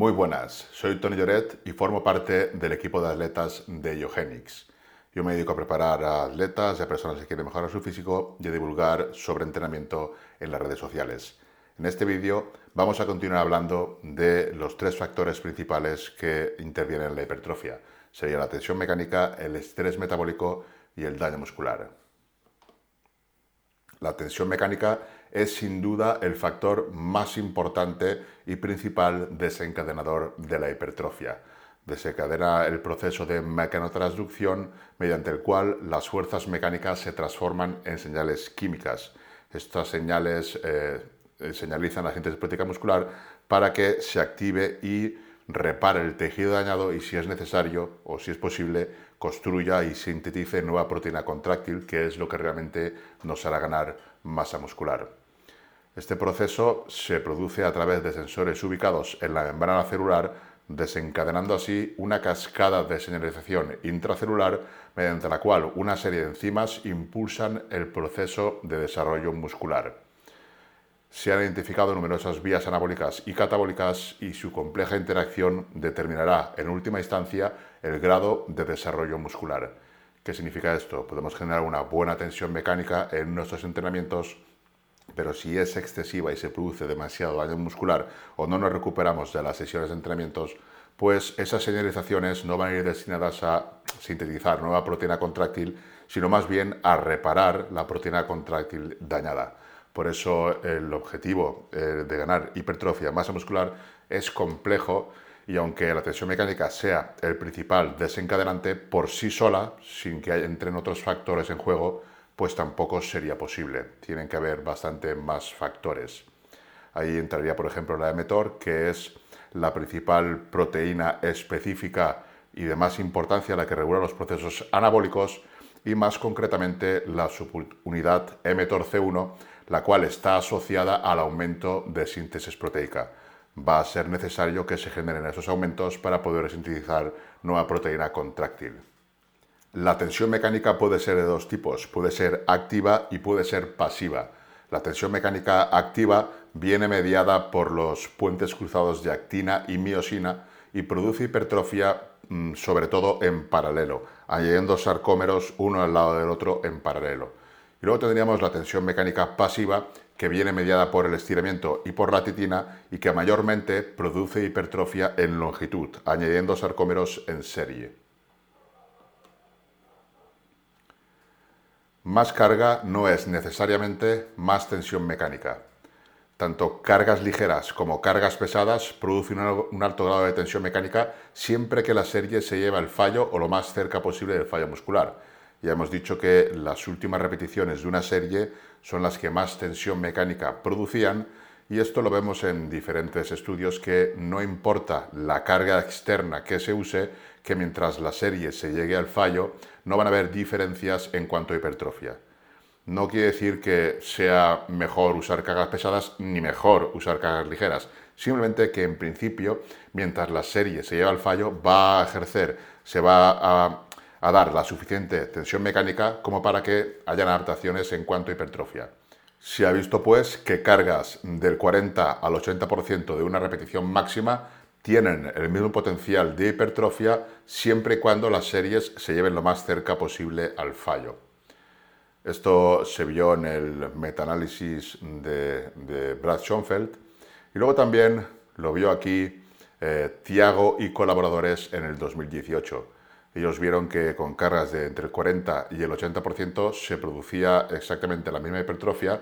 Muy buenas, soy Tony Lloret y formo parte del equipo de atletas de Iogenics. Yo me dedico a preparar a atletas y a personas que quieren mejorar su físico y a divulgar sobre entrenamiento en las redes sociales. En este vídeo vamos a continuar hablando de los tres factores principales que intervienen en la hipertrofia. Sería la tensión mecánica, el estrés metabólico y el daño muscular. La tensión mecánica es sin duda el factor más importante y principal desencadenador de la hipertrofia. Desencadena el proceso de mecanotransducción mediante el cual las fuerzas mecánicas se transforman en señales químicas. Estas señales eh, señalizan la síntesis muscular para que se active y repare el tejido dañado y si es necesario o si es posible construya y sintetice nueva proteína contráctil que es lo que realmente nos hará ganar masa muscular. Este proceso se produce a través de sensores ubicados en la membrana celular, desencadenando así una cascada de señalización intracelular mediante la cual una serie de enzimas impulsan el proceso de desarrollo muscular. Se han identificado numerosas vías anabólicas y catabólicas y su compleja interacción determinará en última instancia el grado de desarrollo muscular. ¿Qué significa esto? Podemos generar una buena tensión mecánica en nuestros entrenamientos pero si es excesiva y se produce demasiado daño muscular o no nos recuperamos de las sesiones de entrenamientos, pues esas señalizaciones no van a ir destinadas a sintetizar nueva proteína contráctil, sino más bien a reparar la proteína contráctil dañada. Por eso el objetivo eh, de ganar hipertrofia, masa muscular, es complejo y aunque la tensión mecánica sea el principal desencadenante por sí sola, sin que entren otros factores en juego, pues tampoco sería posible. Tienen que haber bastante más factores. Ahí entraría, por ejemplo, la mTOR, que es la principal proteína específica y de más importancia la que regula los procesos anabólicos y más concretamente la subunidad mTOR-C1, la cual está asociada al aumento de síntesis proteica. Va a ser necesario que se generen esos aumentos para poder sintetizar nueva proteína contráctil. La tensión mecánica puede ser de dos tipos, puede ser activa y puede ser pasiva. La tensión mecánica activa viene mediada por los puentes cruzados de actina y miosina y produce hipertrofia mm, sobre todo en paralelo, añadiendo sarcómeros uno al lado del otro en paralelo. Y luego tendríamos la tensión mecánica pasiva que viene mediada por el estiramiento y por la titina y que mayormente produce hipertrofia en longitud, añadiendo sarcómeros en serie. Más carga no es necesariamente más tensión mecánica. Tanto cargas ligeras como cargas pesadas producen un alto grado de tensión mecánica siempre que la serie se lleva al fallo o lo más cerca posible del fallo muscular. Ya hemos dicho que las últimas repeticiones de una serie son las que más tensión mecánica producían y esto lo vemos en diferentes estudios que no importa la carga externa que se use, que mientras la serie se llegue al fallo, no van a haber diferencias en cuanto a hipertrofia. No quiere decir que sea mejor usar cargas pesadas ni mejor usar cargas ligeras. Simplemente que en principio, mientras la serie se lleva al fallo, va a ejercer, se va a, dar la suficiente tensión mecánica como para que hayan adaptaciones en cuanto a hipertrofia. Se ha visto pues que cargas del 40 al 80% de una repetición máxima tienen el mismo potencial de hipertrofia siempre y cuando las series se lleven lo más cerca posible al fallo. Esto se vio en el metaanálisis de, de Brad Schoenfeld y luego también lo vio aquí eh, Tiago y colaboradores en el 2018. Ellos vieron que con cargas de entre el 40 y el 80% se producía exactamente la misma hipertrofia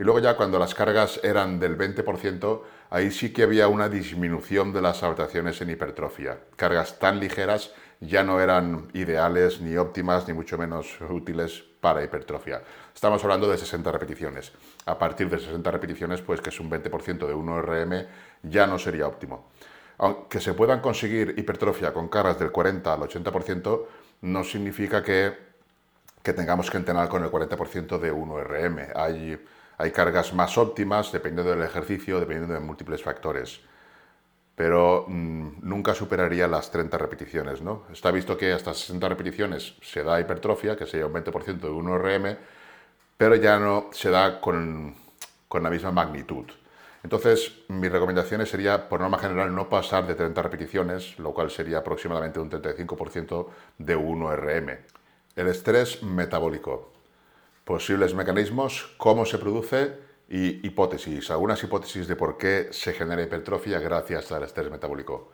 y luego ya cuando las cargas eran del 20%, ahí sí que había una disminución de las adaptaciones en hipertrofia. Cargas tan ligeras ya no eran ideales, ni óptimas, ni mucho menos útiles para hipertrofia. Estamos hablando de 60 repeticiones. A partir de 60 repeticiones, pues que es un 20% de 1 RM, ya no sería óptimo. Aunque se puedan conseguir hipertrofia con cargas del 40 al 80%, no significa que, que tengamos que entrenar con el 40% de 1 RM. Hay hay cargas más óptimas dependiendo del ejercicio, dependiendo de múltiples factores. Pero mm, nunca superaría las 30 repeticiones. ¿no? Está visto que hasta 60 repeticiones se da hipertrofia, que sería un 20% de 1 RM, pero ya no se da con, con la misma magnitud. Entonces, mi recomendación sería, por norma general, no pasar de 30 repeticiones, lo cual sería aproximadamente un 35% de 1RM. El estrés metabólico. Posibles mecanismos, cómo se produce y hipótesis. Algunas hipótesis de por qué se genera hipertrofia gracias al estrés metabólico.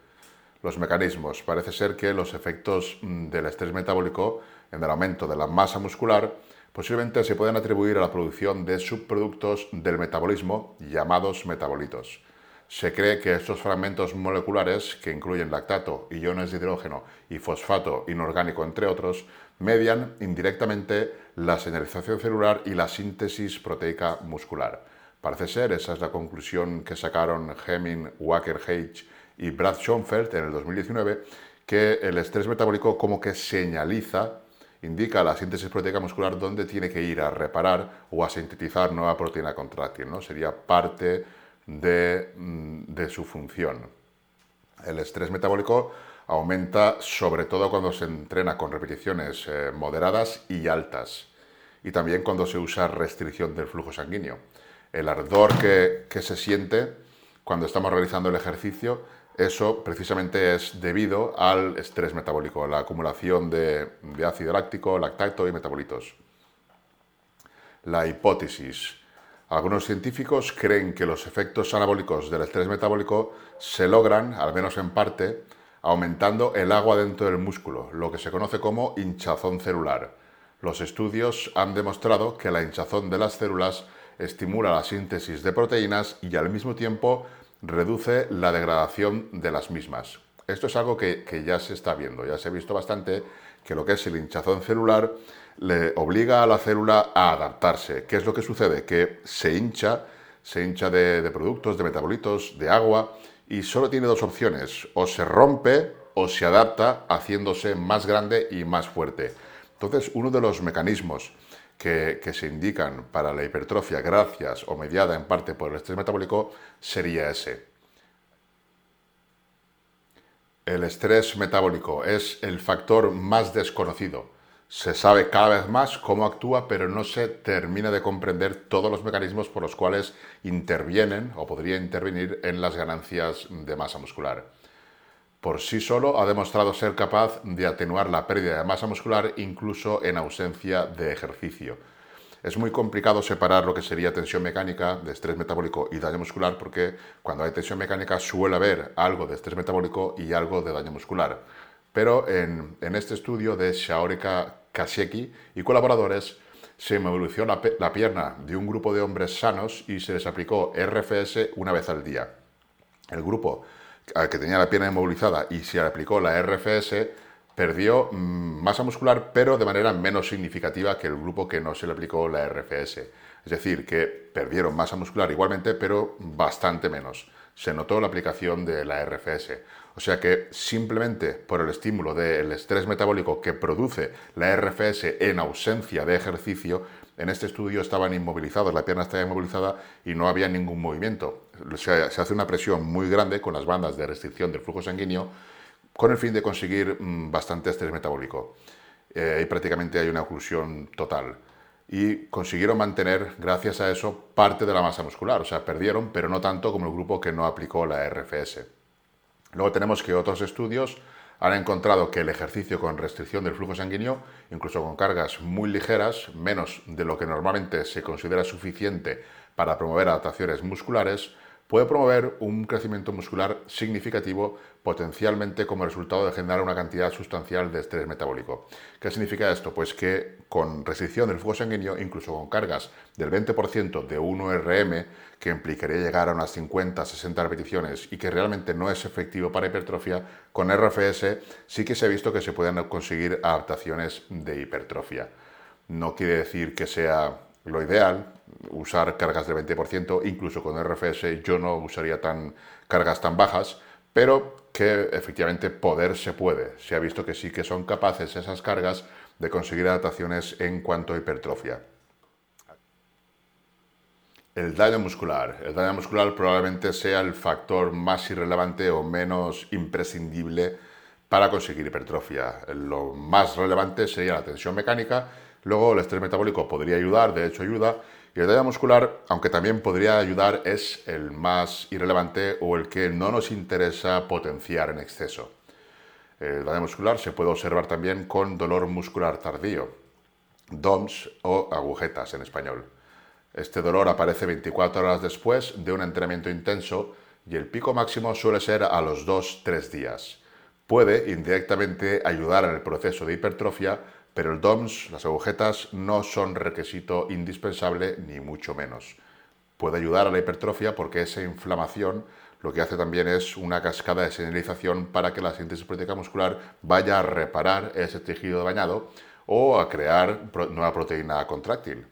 Los mecanismos. Parece ser que los efectos mm, del estrés metabólico en el aumento de la masa muscular posiblemente se pueden atribuir a la producción de subproductos del metabolismo llamados metabolitos. Se cree que estos fragmentos moleculares, que incluyen lactato, iones de hidrógeno y fosfato inorgánico, entre otros, median indirectamente la señalización celular y la síntesis proteica muscular. Parece ser, esa es la conclusión que sacaron Hemming, Wacker, H y Brad Schoenfeld en el 2019, que el estrés metabólico como que señaliza indica la síntesis proteica muscular dónde tiene que ir a reparar o a sintetizar nueva proteína contráctil. ¿no? Sería parte de, mm, su función. El estrés metabólico aumenta sobre todo cuando se entrena con repeticiones eh, moderadas y altas y también cuando se usa restricción del flujo sanguíneo. El ardor que, que se siente cuando estamos realizando el ejercicio eso precisamente es debido al estrés metabólico, la acumulación de, ácido láctico, lactato y metabolitos. La hipótesis. Algunos científicos creen que los efectos anabólicos del estrés metabólico se logran, al menos en parte, aumentando el agua dentro del músculo, lo que se conoce como hinchazón celular. Los estudios han demostrado que la hinchazón de las células estimula la síntesis de proteínas y al mismo tiempo reduce la degradación de las mismas. Esto es algo que, ya se está viendo, ya se ha visto bastante que lo que es el hinchazón celular le obliga a la célula a adaptarse. ¿Qué es lo que sucede? Que se hincha, se hincha de, de productos, de metabolitos, de agua, y solo tiene dos opciones, o se rompe o se adapta haciéndose más grande y más fuerte. Entonces, uno de los mecanismos que, se indican para la hipertrofia gracias o mediada en parte por el estrés metabólico sería ese. El estrés metabólico es el factor más desconocido. Se sabe cada vez más cómo actúa, pero no se termina de comprender todos los mecanismos por los cuales intervienen o podría intervenir en las ganancias de masa muscular por sí solo ha demostrado ser capaz de atenuar la pérdida de masa muscular incluso en ausencia de ejercicio. Es muy complicado separar lo que sería tensión mecánica de estrés metabólico y daño muscular porque cuando hay tensión mecánica suele haber algo de estrés metabólico y algo de daño muscular. Pero en, este estudio de Shaorika Kasheki y colaboradores se movilizó la, la pierna de un grupo de hombres sanos y se les aplicó RFS una vez al día. El grupo al que tenía la pierna inmovilizada y se aplicó la RFS, perdió mm, masa muscular, pero de manera menos significativa que el grupo que no se le aplicó la RFS. Es decir, que perdieron masa muscular igualmente, pero bastante menos. Se notó la aplicación de la RFS. O sea que simplemente por el estímulo del estrés metabólico que produce la RFS en ausencia de ejercicio, en este estudio estaban inmovilizados, la pierna estaba inmovilizada y no había ningún movimiento. Se, hace una presión muy grande con las bandas de restricción del flujo sanguíneo con el fin de conseguir mm, bastante estrés metabólico. Eh, y prácticamente hay una oclusión total. Y consiguieron mantener, gracias a eso, parte de la masa muscular. O sea, perdieron, pero no tanto como el grupo que no aplicó la RFS. Luego tenemos que otros estudios han encontrado que el ejercicio con restricción del flujo sanguíneo, incluso con cargas muy ligeras, menos de lo que normalmente se considera suficiente para promover adaptaciones musculares, puede promover un crecimiento muscular significativo potencialmente como resultado de generar una cantidad sustancial de estrés metabólico. ¿Qué significa esto? Pues que con restricción del flujo sanguíneo, incluso con cargas del 20% de 1RM, que implicaría llegar a unas 50-60 repeticiones y que realmente no es efectivo para hipertrofia, con RFS sí que se ha visto que se pueden conseguir adaptaciones de hipertrofia. No quiere decir que sea lo ideal, usar cargas del 20%, incluso con RFS yo no usaría tan, cargas tan bajas, pero que efectivamente poder se puede. Se ha visto que sí que son capaces esas cargas de conseguir adaptaciones en cuanto a hipertrofia. El daño muscular. El daño muscular probablemente sea el factor más irrelevante o menos imprescindible para conseguir hipertrofia. Lo más relevante sería la tensión mecánica, luego el estrés metabólico podría ayudar, de hecho ayuda, Y el daño muscular, aunque también podría ayudar, es el más irrelevante o el que no nos interesa potenciar en exceso. El daño muscular se puede observar también con dolor muscular tardío, DOMS o agujetas en español. Este dolor aparece 24 horas después de un entrenamiento intenso y el pico máximo suele ser a los 2-3 días. Puede indirectamente ayudar en el proceso de hipertrofia, pero el DOMS, las agujetas, no son requisito indispensable ni mucho menos. Puede ayudar a la hipertrofia porque esa inflamación lo que hace también es una cascada de señalización para que la síntesis proteica muscular vaya a reparar ese tejido dañado o a crear nueva proteína contráctil.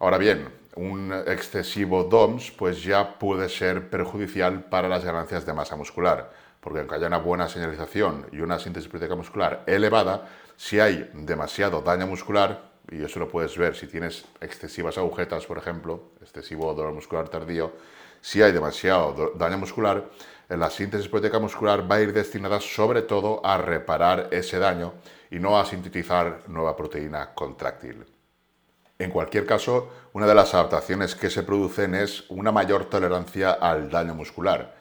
Ahora bien, un excesivo DOMS pues ya puede ser perjudicial para las ganancias de masa muscular, porque aunque haya una buena señalización y una síntesis proteica muscular elevada, si hay demasiado daño muscular, y eso lo puedes ver si tienes excesivas agujetas, por ejemplo, excesivo dolor muscular tardío, si hay demasiado daño muscular, la síntesis proteica muscular va a ir destinada sobre todo a reparar ese daño y no a sintetizar nueva proteína contráctil. En cualquier caso, una de las adaptaciones que se producen es una mayor tolerancia al daño muscular.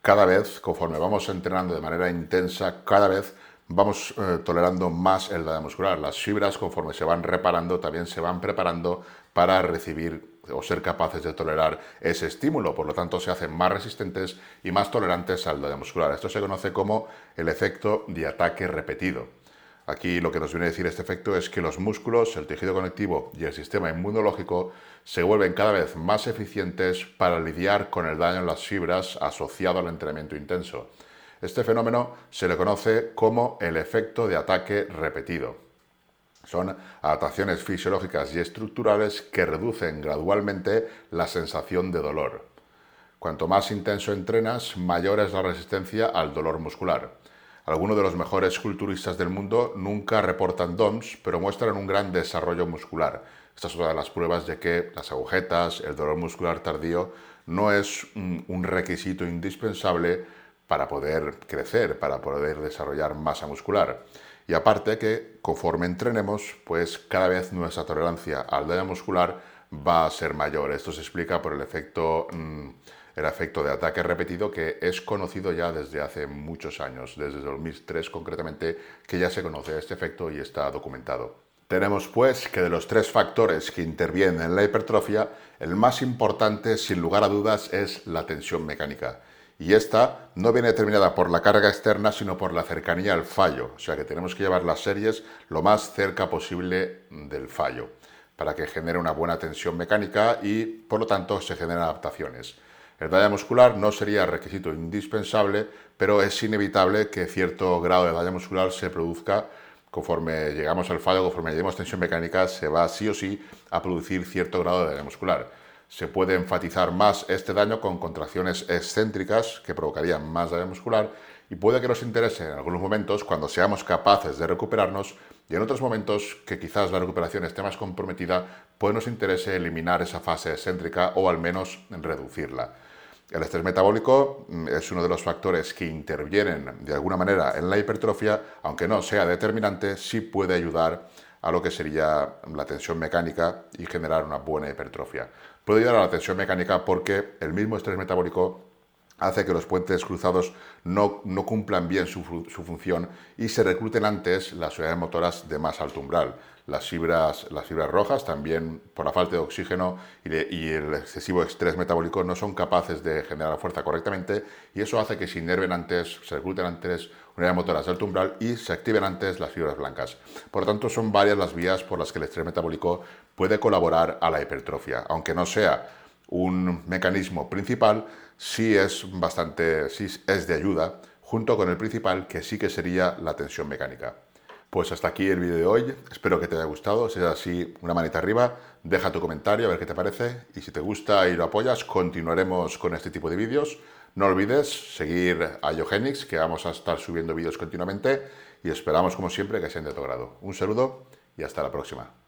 Cada vez, conforme vamos entrenando de manera intensa, cada vez vamos eh, tolerando más el daño muscular. Las fibras, conforme se van reparando, también se van preparando para recibir o ser capaces de tolerar ese estímulo. Por lo tanto, se hacen más resistentes y más tolerantes al daño muscular. Esto se conoce como el efecto de ataque repetido. Aquí lo que nos viene a decir este efecto es que los músculos, el tejido conectivo y el sistema inmunológico se vuelven cada vez más eficientes para lidiar con el daño en las fibras asociado al entrenamiento intenso. Este fenómeno se le conoce como el efecto de ataque repetido. Son adaptaciones fisiológicas y estructurales que reducen gradualmente la sensación de dolor. Cuanto más intenso entrenas, mayor es la resistencia al dolor muscular. Algunos de los mejores culturistas del mundo nunca reportan DOMS, pero muestran un gran desarrollo muscular. Esta es una de las pruebas de que las agujetas, el dolor muscular tardío, no es un requisito indispensable para poder crecer, para poder desarrollar masa muscular. Y aparte que conforme entrenemos, pues cada vez nuestra tolerancia al daño muscular va a ser mayor. Esto se explica por el efecto mm, el efecto de ataque repetido que es conocido ya desde hace muchos años, desde 2003 concretamente, que ya se conoce este efecto y está documentado. Tenemos pues que de los tres factores que intervienen en la hipertrofia, el más importante sin lugar a dudas es la tensión mecánica. Y esta no viene determinada por la carga externa, sino por la cercanía al fallo. O sea que tenemos que llevar las series lo más cerca posible del fallo para que genere una buena tensión mecánica y por lo tanto se generen adaptaciones. El daño muscular no sería requisito indispensable, pero es inevitable que cierto grado de daño muscular se produzca conforme llegamos al fallo, conforme lleguemos tensión mecánica, se va sí o sí a producir cierto grado de daño muscular. Se puede enfatizar más este daño con contracciones excéntricas que provocarían más daño muscular y puede que nos interese en algunos momentos cuando seamos capaces de recuperarnos y en otros momentos que quizás la recuperación esté más comprometida, pues nos interese eliminar esa fase excéntrica o al menos reducirla. El estrés metabólico mm, es uno de los factores que intervienen de alguna manera en la hipertrofia, aunque no sea determinante, sí puede ayudar a lo que sería la tensión mecánica y generar una buena hipertrofia. Puede ayudar a la tensión mecánica porque el mismo estrés metabólico hace que los puentes cruzados no, cumplan bien su, función y se recluten antes las unidades motoras de más alto umbral. Las fibras, las fibras rojas también por la falta de oxígeno y, el excesivo estrés metabólico no son capaces de generar fuerza correctamente y eso hace que se inerven antes, se recluten antes unidades motoras de alto umbral y se activen antes las fibras blancas. Por lo tanto, son varias las vías por las que el estrés metabólico puede colaborar a la hipertrofia, aunque no sea un mecanismo principal, sí es bastante, sí es de ayuda, junto con el principal, que sí que sería la tensión mecánica. Pues hasta aquí el vídeo de hoy, espero que te haya gustado, si es así, una manita arriba, deja tu comentario a ver qué te parece y si te gusta y lo apoyas, continuaremos con este tipo de vídeos. No olvides seguir a Yogenix, que vamos a estar subiendo vídeos continuamente y esperamos como siempre que sean de tu grado. Un saludo y hasta la próxima.